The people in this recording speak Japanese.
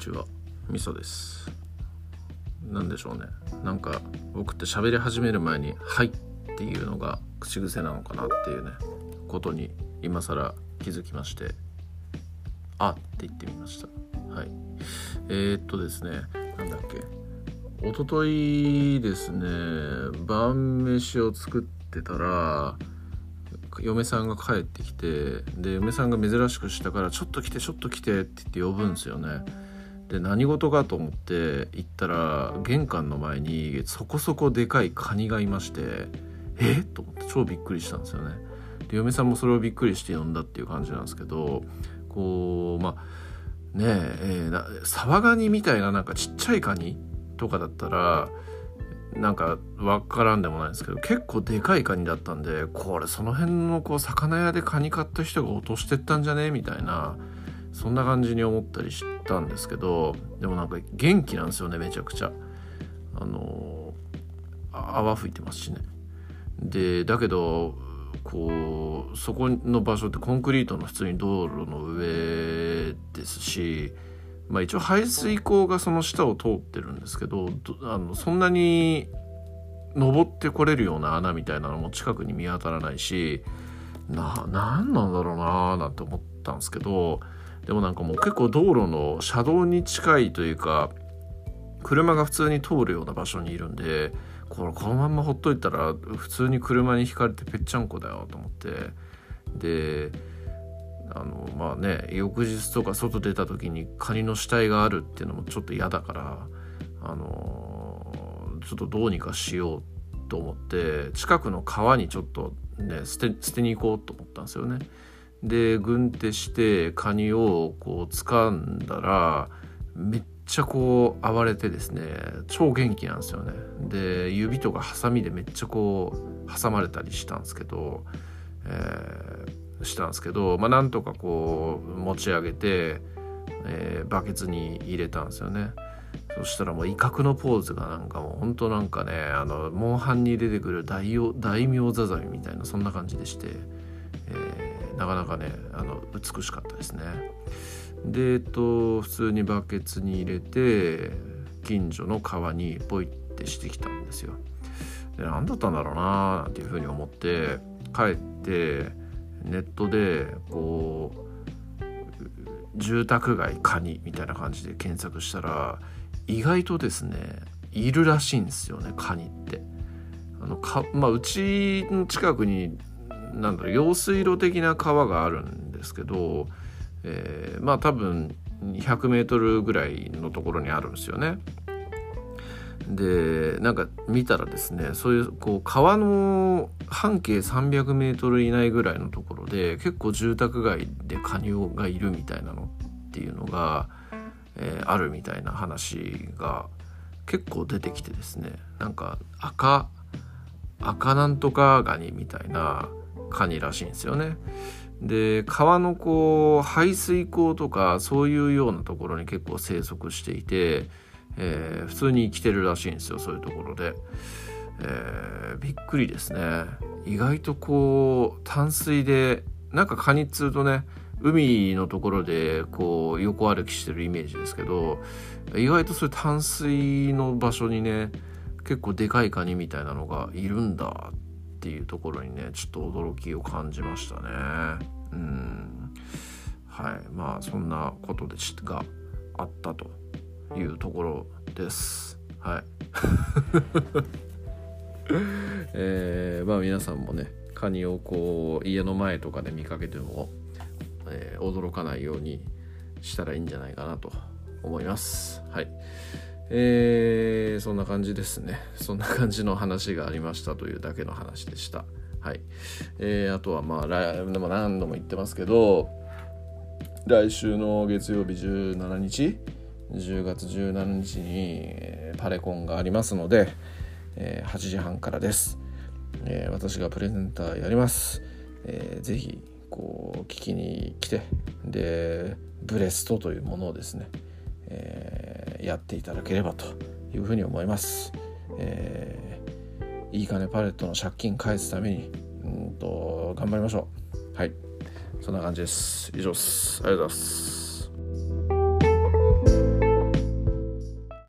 ちは。みそです。なんでしょうね。なんか僕って喋り始める前に「はい」っていうのが口癖なのかなっていうねことに今更気づきまして「あ」って言ってみました。はい。えー、っとですねなんだっけ。一昨日ですね晩飯を作ってたら嫁さんが帰ってきてで嫁さんが珍しくしたから「ちょっと来てちょっと来て」って言って呼ぶんですよね。で何事かと思って行ったら玄関の前にそこそこでかいカニがいましてえっ？と思って超びっくりしたんですよね。で嫁さんもそれをびっくりして呼んだっていう感じなんですけどこうまあねええー、サバガニみたいななんかちっちゃいカニとかだったらなんか分からんでもないんですけど結構でかいカニだったんでこれその辺のこう魚屋でカニ買った人が落としてったんじゃね？みたいなそんな感じに思ったりしたんですけどでもなんか元気なんですよねめちゃくちゃ。あの泡吹いてますしね。でだけどこうそこの場所ってコンクリートの普通に道路の上ですしまあ、一応排水溝がその下を通ってるんですけどあのそんなに登ってこれるような穴みたいなのも近くに見当たらないしな何なんだろうなーなんて思ったんですけどでもなんかもう結構道路の車道に近いというか車が普通に通るような場所にいるんでこれこのまんまほっといたら普通に車にひかれてぺっちゃんこだよと思ってであのまあね翌日とか外出た時にカニの死体があるっていうのもちょっと嫌だからあのちょっとどうにかしようと思って近くの川にちょっとね捨て捨てに行こうと思ったんですよね。で軍手してカニをこう掴んだらめっちゃこう暴れてですね超元気なんですよね。で指とかハサミでめっちゃこう挟まれたりしたんですけど、えーしたんですけど、まあ、なんとかこう持ち上げて、えー、バケツに入れたんですよね。そしたらもう威嚇のポーズがなんかもうほんとなんかねあのモンハンに出てくる大大名ザザミみたいなそんな感じでして、なかなかねあの美しかったですね。でえっと普通にバケツに入れて近所の川にポイってしてきたんですよ。で何だったんだろうなっていうふうに思って帰ってネットでこう住宅街カニみたいな感じで検索したら意外とですねいるらしいんですよねカニって。あのかまあ、うちの近くになんだろう用水路的な川があるんですけど、えー、まあ多分 100m ぐらいのところにあるんですよね。でなんか見たらですねそういうこう川の半径 300m 以内ぐらいのところで結構住宅街でカニがいるみたいなのっていうのが、えー、あるみたいな話が結構出てきてですねなんか赤赤なんとかガニみたいなカニらしいんですよね。で川のこう排水溝とかそういうようなところに結構生息していてえー、普通に生きてるらしいんですよそういうところで、えー、びっくりですね意外とこう淡水でなんかカニっつうとね海のところでこう横歩きしてるイメージですけど意外とそういう淡水の場所にね結構でかいカニみたいなのがいるんだっていうところにねちょっと驚きを感じましたねうんはいまあそんなことでがあったというところです。はい。えー、まあ皆さんもねカニをこう家の前とかで見かけても、えー、驚かないようにしたらいいんじゃないかなと思います。はい。えー、そんな感じですね。そんな感じの話がありましたというだけの話でした。はい。えー、あとはまあ、でも何度も言ってますけど、来週の月曜日17日10月17日にパレコンがありますので、え8時半からです、え私がプレゼンターやります、えー、ぜひこう聞きに来てでブレストというものをですね、えー、やっていただければというふうに思います、えー、いい金パレットの借金返すためにうんと頑張りましょう。はい。そんな感じです。以上です。ありがとうございます。